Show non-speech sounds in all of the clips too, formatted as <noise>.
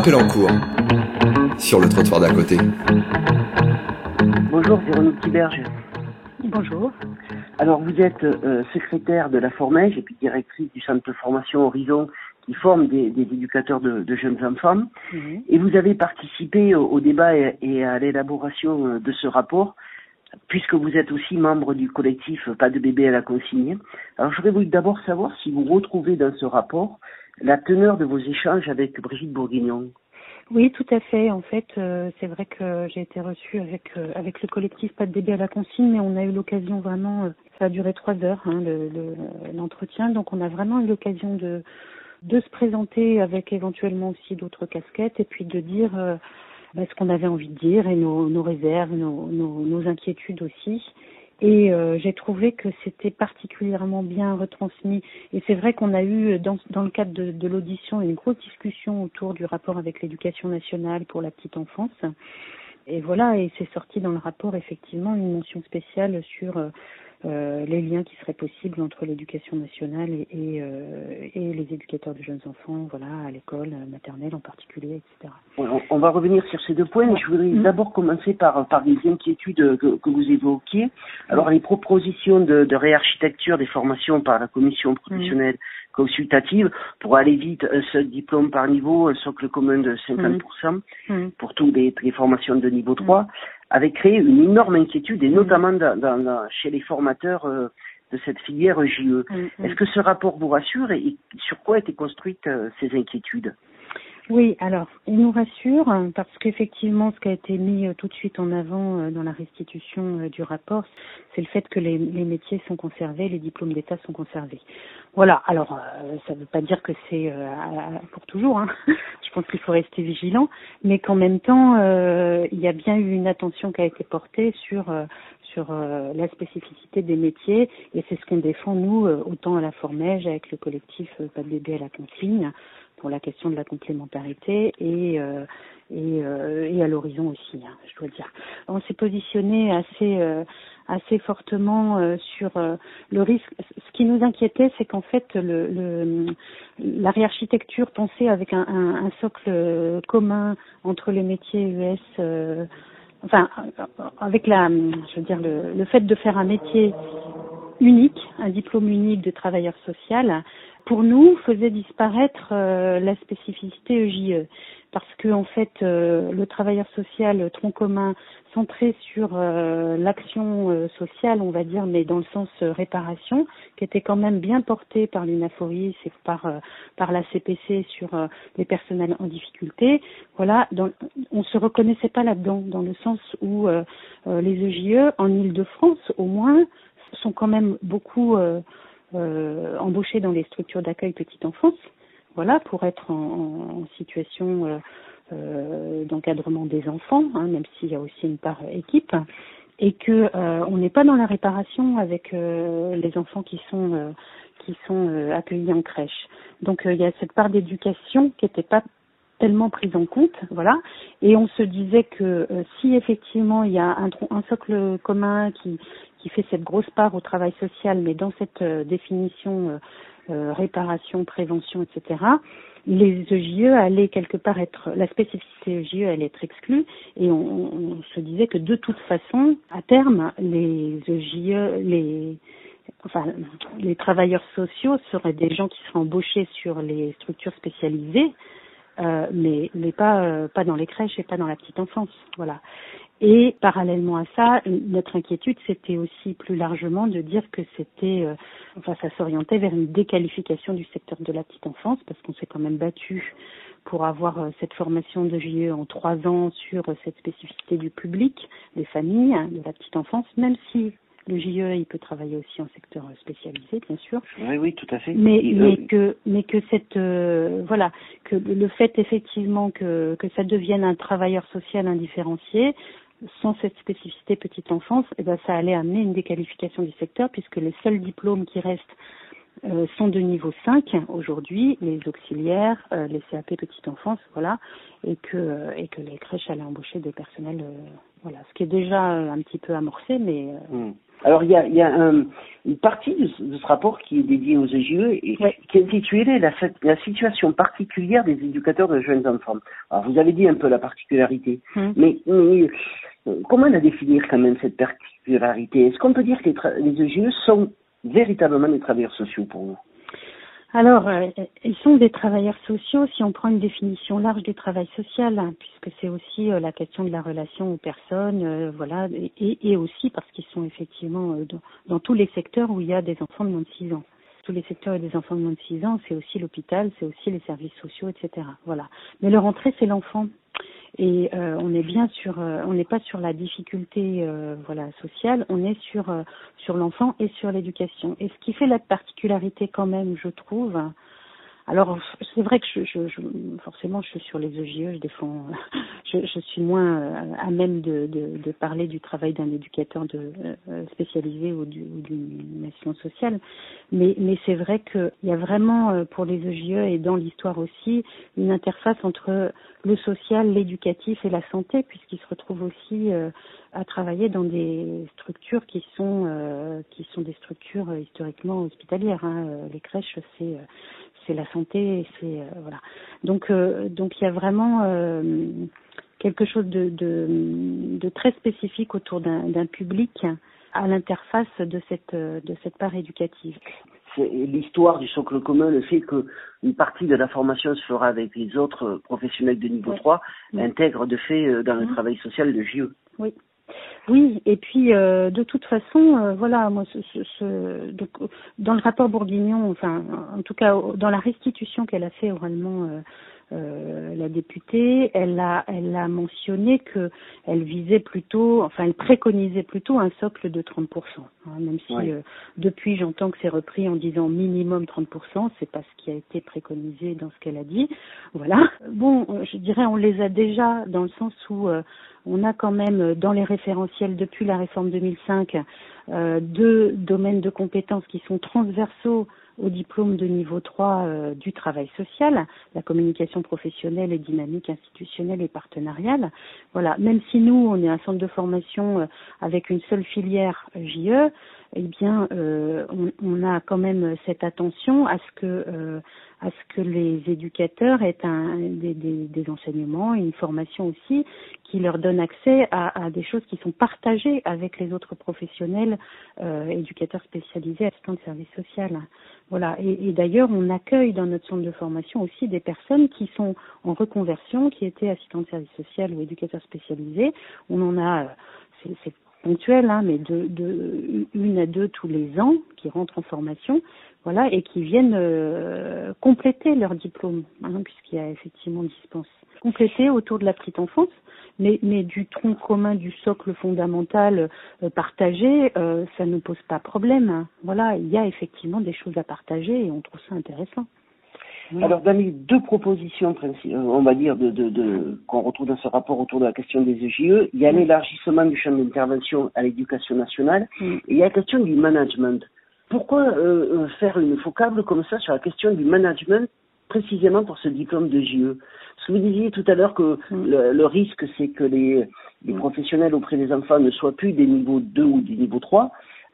Appel en cours sur le trottoir d'à côté. Bonjour, Véronique Tiberge. Bonjour. Alors, vous êtes euh, secrétaire de la Formège et puis directrice du centre de formation Horizon qui forme des, des éducateurs de, de, jeunes enfants. Mhm. Et vous avez participé au, au débat et, et à l'élaboration euh, de ce rapport puisque vous êtes aussi membre du collectif Pas de bébé à la consigne. Alors, j'aurais voulu d'abord savoir si vous retrouvez dans ce rapport la teneur de vos échanges avec Brigitte Bourguignon. Oui, tout à fait. En fait, euh, c'est vrai que j'ai été reçue avec euh, avec le collectif Pas de bébé à la consigne, mais on a eu l'occasion vraiment, euh, ça a duré trois heures hein, l'entretien, le, donc on a vraiment eu l'occasion de de se présenter avec éventuellement aussi d'autres casquettes et puis de dire bah, ce qu'on avait envie de dire et nos, nos réserves, nos, nos inquiétudes aussi. Et euh, j'ai trouvé que c'était particulièrement bien retransmis. Et c'est vrai qu'on a eu, dans, dans le cadre de, de l'audition, une grosse discussion autour du rapport avec l'éducation nationale pour la petite enfance. Et voilà, et c'est sorti dans le rapport effectivement une mention spéciale sur euh, euh, les liens qui seraient possibles entre l'éducation nationale et, et, euh, et, les éducateurs de jeunes enfants, voilà, à l'école maternelle en particulier, etc. On, on, va revenir sur ces deux points, mais je voudrais mmh. d'abord commencer par, par des inquiétudes que, que vous évoquiez. Alors, les propositions de, de, réarchitecture des formations par la commission professionnelle mmh. consultative pour aller vite, un seul diplôme par niveau, un socle commun de 50% mmh. pour toutes les, les, formations de niveau 3 avait créé une énorme inquiétude, et notamment dans, dans, chez les formateurs euh, de cette filière JE. Mm -hmm. Est-ce que ce rapport vous rassure et, et sur quoi étaient construites euh, ces inquiétudes? Oui, alors, il nous rassure parce qu'effectivement, ce qui a été mis euh, tout de suite en avant euh, dans la restitution euh, du rapport, c'est le fait que les, les, métiers sont conservés, les diplômes d'État sont conservés. Voilà, alors, ça ne veut pas dire que c'est pour toujours, hein. <laughs> je pense qu'il faut rester vigilant, mais qu'en même temps, il y a bien eu une attention qui a été portée sur sur la spécificité des métiers et c'est ce qu'on défend nous autant à la Formège avec le collectif Pas de bébé à la consigne pour la question de la complémentarité et euh, et, euh, et, à l'horizon aussi, hein, je dois dire. On s'est positionné assez euh, assez fortement euh, sur euh, le risque. Ce qui nous inquiétait, c'est qu'en fait, le, le, la réarchitecture pensée avec un, un, un, socle commun entre les métiers US, euh, enfin, avec la, je veux dire, le, le fait de faire un métier unique, un diplôme unique de travailleur social, pour nous, faisait disparaître euh, la spécificité EJE. Parce que en fait, euh, le travailleur social tronc commun centré sur euh, l'action sociale, on va dire, mais dans le sens réparation, qui était quand même bien porté par l'UNAFORIS et par par la CPC sur les personnels en difficulté. Voilà, dans, on se reconnaissait pas là-dedans, dans le sens où les EJE en Île-de-France, au moins, sont quand même beaucoup euh, embauchés dans les structures d'accueil petite enfance, voilà, pour être en, en situation euh, euh, d'encadrement des enfants, hein, même s'il y a aussi une part équipe, et que euh, on n'est pas dans la réparation avec euh, les enfants qui sont euh, qui sont accueillis en crèche. Donc il y a cette part d'éducation qui n'était pas tellement prise en compte, voilà. Et on se disait que si effectivement il y a un, socle commun qui fait cette grosse part au travail social, mais dans cette euh, définition euh, euh, réparation, prévention, etc., les EJE allaient quelque part être, la spécificité EJE allait être exclue, et on, on se disait que de toute façon, à terme, les EJE, les enfin, les travailleurs sociaux seraient des gens qui seraient embauchés sur les structures spécialisées, euh, mais mais pas euh, pas dans les crèches et pas dans la petite enfance, voilà. Et parallèlement à ça, notre inquiétude, c'était aussi plus largement de dire que c'était, euh, enfin, ça s'orientait vers une déqualification du secteur de la petite enfance, parce qu'on s'est quand même battu pour avoir euh, cette formation de JE en trois ans sur euh, cette spécificité du public, des familles, hein, de la petite enfance, même si le JE, il peut travailler aussi en secteur spécialisé, bien sûr. Oui, oui, tout à fait. Mais, mais que, mais que cette, euh, voilà, que le fait effectivement que que ça devienne un travailleur social indifférencié, sans cette spécificité petite enfance, eh ben, ça allait amener une déqualification du secteur puisque les seuls diplômes qui restent euh, sont de niveau 5 aujourd'hui, les auxiliaires, euh, les CAP petite enfance, voilà, et que euh, et que les crèches allaient embaucher des personnels, euh, voilà, ce qui est déjà un petit peu amorcé, mais. Mmh. Alors il y a, y a un, une partie de ce, rapport qui est dédié aux EGE et qui est intitulé la, la, situation particulière des éducateurs de jeunes enfants. Alors vous avez dit un peu la particularité, hum. mais, euh, comment la définir quand même cette particularité? Est-ce qu'on peut dire que les, les EGE sont véritablement des travailleurs sociaux pour vous? Alors, euh, ils sont des travailleurs sociaux si on prend une définition large du travail social, hein, puisque c'est aussi euh, la question de la relation aux personnes, euh, voilà, et, et, aussi parce qu'ils sont effectivement dans, dans, tous les secteurs où il y a des enfants de moins de 6 ans. Tous les secteurs a des enfants de moins de 6 ans, c'est aussi l'hôpital, c'est aussi les services sociaux, etc. Voilà. Mais leur entrée, c'est l'enfant et euh, on est bien sur euh, on n'est pas sur la difficulté euh, voilà sociale. On est sur sur l'enfant et sur l'éducation. Et ce qui fait la particularité quand même je trouve alors c'est vrai que je, je, je, forcément je suis sur les EGE, je défends, <laughs> je, je suis moins euh, à même de, de, de parler du travail d'un éducateur de, euh, spécialisé ou d'une nation sociale, mais, mais c'est vrai qu'il y a vraiment euh, pour les EGE et dans l'histoire aussi une interface entre le social, l'éducatif et la santé, puisqu'ils se retrouvent aussi à travailler dans des structures qui sont qui sont des structures historiquement hospitalières. Hein. Les crèches, c'est c'est la santé, c'est euh, voilà. Donc euh, donc il y a vraiment euh, quelque chose de, de, de, très spécifique autour d'un public à l'interface de cette de cette part éducative. C'est l'histoire du socle commun, le fait qu'une partie de la formation se fera avec les autres professionnels de niveau 3, intègre de fait dans le mmh. travail social de JE. Oui, oui, et puis euh, de toute façon, euh, voilà, moi, ce, ce, ce, donc, dans le rapport Bourguignon, enfin, en tout cas, dans la restitution qu'elle a fait oralement euh, euh, la députée, elle a, elle a mentionné que elle visait plutôt, enfin, elle préconisait plutôt un socle de 30%. Hein, même si euh, depuis j'entends que c'est repris en disant minimum 30%, c'est pas ce qui a été préconisé dans ce qu'elle a dit. Voilà. Bon, je dirais on les a déjà dans le sens où euh, on a quand même dans les référentiels depuis la réforme 2005 deux domaines de compétences qui sont transversaux au diplôme de niveau 3 euh, du travail social, la communication professionnelle et dynamique institutionnelle et partenariale. Voilà, même si nous, on est un centre de formation euh, avec une seule filière JE, eh bien, euh, on, on, a quand même cette attention à ce que à ce que les éducateurs aient un, des, des, des, enseignements, une formation aussi qui leur donne accès à, à, des choses qui sont partagées avec les autres professionnels, euh, éducateurs spécialisés, assistants de service social. Voilà. Et, et d'ailleurs, on accueille dans notre centre de formation aussi des personnes qui sont en reconversion, qui étaient assistants de service social ou éducateurs spécialisés. On en a, c'est ponctuel, hein, mais de, de, une à deux tous les ans qui rentrent en formation, voilà, et qui viennent euh, compléter leur diplôme, hein, puisqu'il y a effectivement dispense. Compléter autour de la petite enfance, mais, mais du tronc commun, du socle fondamental euh, partagé, euh, ça ne pose pas problème. Hein. Voilà, il y a effectivement des choses à partager et on trouve ça intéressant. Alors, dans les deux propositions, euh, on va dire, de, de, de qu'on retrouve dans ce rapport autour de la question des EGE, il y a l'élargissement du champ d'intervention à l'éducation nationale et il y a la question du management. Pourquoi euh, euh, faire une focable comme ça sur la question du management précisément pour ce diplôme de JE Parce que vous disiez tout à l'heure que le, risque, c'est que les, les professionnels auprès des enfants ne soient plus des niveaux 2 ou des niveaux 3.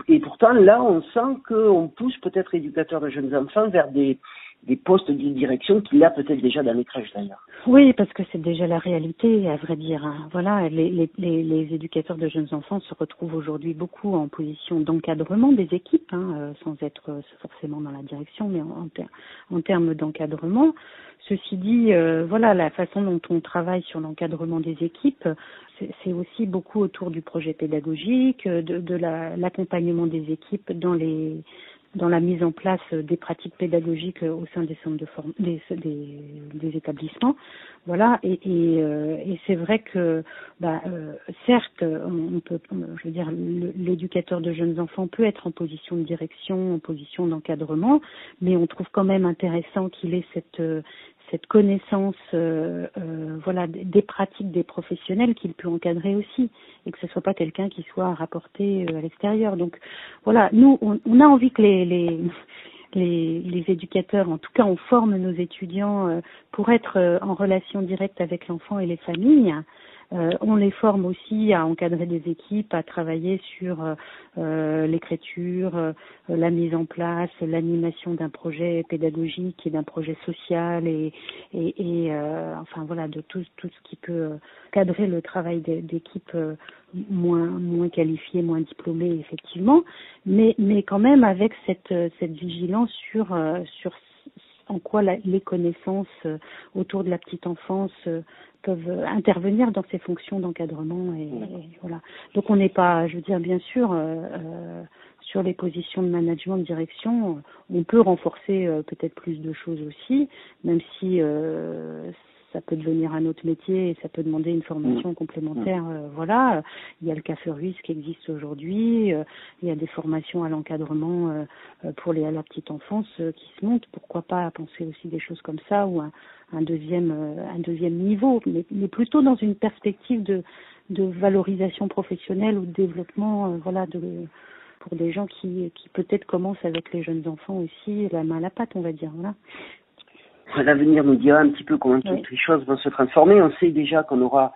Et pourtant, là, on sent qu'on pousse peut-être éducateurs de jeunes enfants vers des, des postes de direction qu'il a peut-être déjà dans les crèches d'ailleurs. Oui, parce que c'est déjà la réalité, à vrai dire. Hein. Voilà, les, les, éducateurs de jeunes enfants se retrouvent aujourd'hui beaucoup en position d'encadrement des équipes, hein, euh, sans être euh, forcément dans la direction, mais en, en, termes d'encadrement. Ceci dit, euh, voilà, la façon dont on travaille sur l'encadrement des équipes, c'est aussi beaucoup autour du projet pédagogique, de, de l'accompagnement des équipes dans les dans la mise en place des pratiques pédagogiques au sein des centres de forme, des, des, des, établissements. Voilà, et, et, euh, et c'est vrai que, bah, euh, certes, on peut, je veux dire, l'éducateur de jeunes enfants peut être en position de direction, en position d'encadrement, mais on trouve quand même intéressant qu'il ait cette cette connaissance euh, euh, voilà des pratiques des professionnels qu'il peut encadrer aussi et que ce soit pas quelqu'un qui soit rapporté euh, à l'extérieur. Donc voilà nous on, on, a envie que les, les <laughs> les, les éducateurs, en tout cas on forme nos étudiants pour être en relation directe avec l'enfant et les familles, Euh, on les forme aussi à encadrer des équipes, à travailler sur euh, l'écriture, la mise en place, l'animation d'un projet pédagogique et d'un projet social et, et, enfin voilà de tout, tout ce qui peut cadrer le travail d'équipes moins moins qualifiées, moins diplômées effectivement, mais mais quand même avec cette cette vigilance sur sur en quoi les connaissances euh, autour de la petite enfance euh, peuvent intervenir dans ces fonctions d'encadrement et, voilà. Donc on n'est pas, je veux dire bien sûr, euh, sur les positions de management, de direction, on peut renforcer peut-être plus de choses aussi, même si ça peut devenir un autre métier et ça peut demander une formation mm. complémentaire. Mm. Euh, voilà, il y a le café russe qui existe aujourd'hui, euh, il y a des formations à l'encadrement euh, pour les à la petite enfance qui se montent. Pourquoi pas penser aussi des choses comme ça ou un, un deuxième un deuxième niveau, mais, mais, plutôt dans une perspective de de valorisation professionnelle ou de développement, voilà, de pour des gens qui, qui peut-être commencent avec les jeunes enfants aussi, la main à la pâte, on va dire. Voilà. L'avenir nous dira un petit peu comment toutes les choses vont se transformer. On sait déjà qu'on aura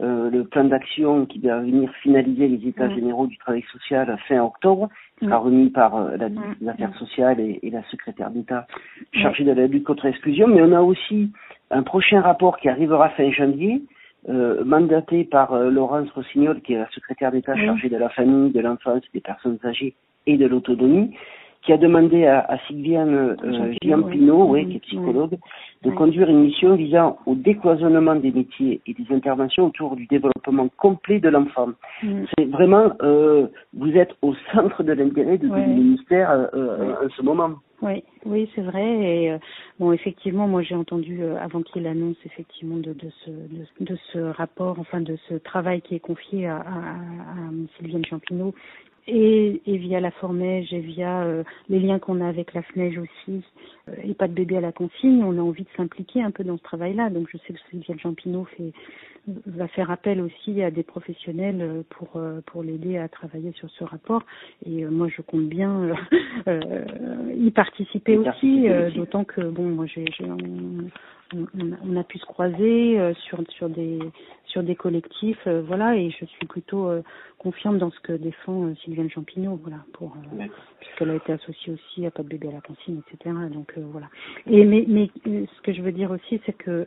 euh, le plan d'action qui va venir finaliser les états généraux du travail social fin octobre, qui sera remis par euh, la des affaires sociales et, la secrétaire d'État chargée de la lutte contre l'exclusion. Mais on a aussi un prochain rapport qui arrivera fin janvier, euh, mandaté par Laurence Rossignol, qui est la secrétaire d'État chargée de la famille, de l'enfance, des personnes âgées et de l'autonomie, qui a demandé à, à Sylviane euh, Giampino, oui. qui est psychologue, de conduire une mission visant au décloisonnement des métiers et des interventions autour du développement complet de l'enfant. Mm. C'est vraiment, euh, vous êtes au centre de l'intérêt de, du ministère euh, euh, en ce moment. Oui, oui, c'est vrai. Et euh, bon, effectivement, moi j'ai entendu euh, avant qu'il annonce effectivement de, de, ce de, de, ce rapport, enfin de ce travail qui est confié à, à, à Sylviane Champineau et, et via la Formège et via euh, les liens qu'on a avec la FNEJ aussi, euh, et pas de bébé à la consigne, on a envie de s'impliquer un peu dans ce travail-là. Donc je sais que Sylvia Jean fait va faire appel aussi à des professionnels euh, pour pour l'aider à travailler sur ce rapport. Et moi je compte bien y participer aussi, d'autant que bon moi j'ai on, a pu se croiser euh, sur sur des sur des collectifs, euh, voilà, et je suis plutôt euh, confiante dans ce que défend Sylviane Champignon, voilà, pour puisqu'elle a été associée aussi à Pas de bébé à la consigne, etc. Donc voilà. Et mais mais ce que je veux dire aussi, c'est que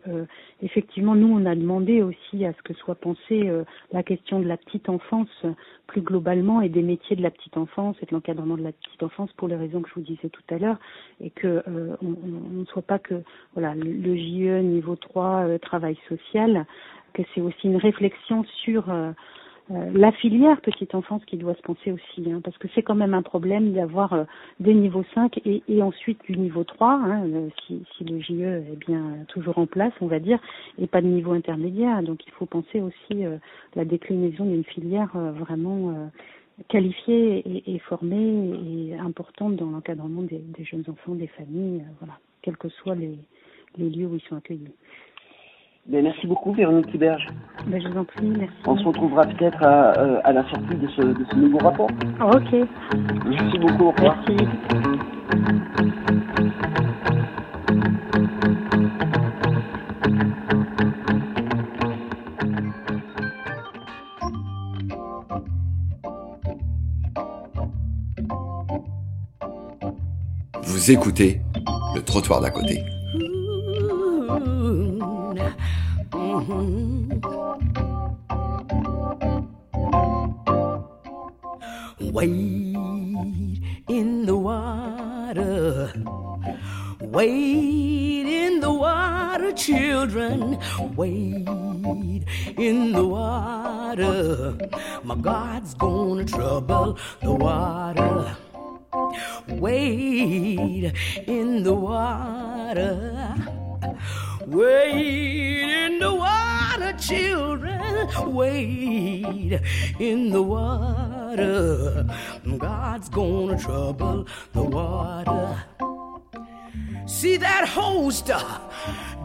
effectivement, nous on a demandé aussi à ce que soit pensée la question de la petite enfance plus globalement et des métiers de la petite enfance et de l'encadrement de la petite enfance pour les raisons que je vous disais tout à l'heure, et que on ne soit pas que voilà le, le niveau 3 euh, travail social, que c'est aussi une réflexion sur euh, euh, la filière petite enfance qui doit se penser aussi, hein, parce que c'est quand même un problème d'avoir des niveaux 5 et, ensuite du niveau 3, hein, si, si, le JE est bien toujours en place, on va dire, et pas de niveau intermédiaire. Donc il faut penser aussi la déclinaison d'une filière vraiment qualifiée et, et, formée et importante dans l'encadrement des, des, jeunes enfants, des familles, voilà, quels que soient les, les lieux où ils sont accueillis. Ben, merci beaucoup Véronique Tiberge. Ben, je vous en prie, merci. On se retrouvera peut-être à, euh, à, la sortie de ce, de ce nouveau rapport. Ok. Merci beaucoup, au revoir. Merci. Vous écoutez le trottoir d'à côté. Uh-huh. Wade in the water. Wade in the water, children. Wade in the water. My God's gonna trouble the water. Wade in the water. Wade in the water, children. Wade in the water. God's gonna trouble the water. See that host uh,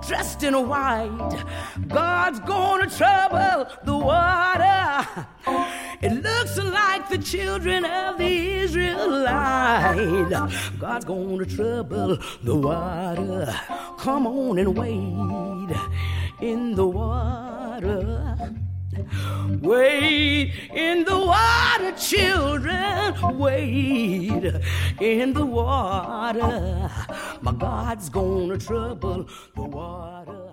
dressed in white. God's gonna trouble the water. It looks like the children of the Israelite. God's gonna trouble the water. Come on and wade in the water. In the water, children. Wade in the water. My God's gonna trouble the water.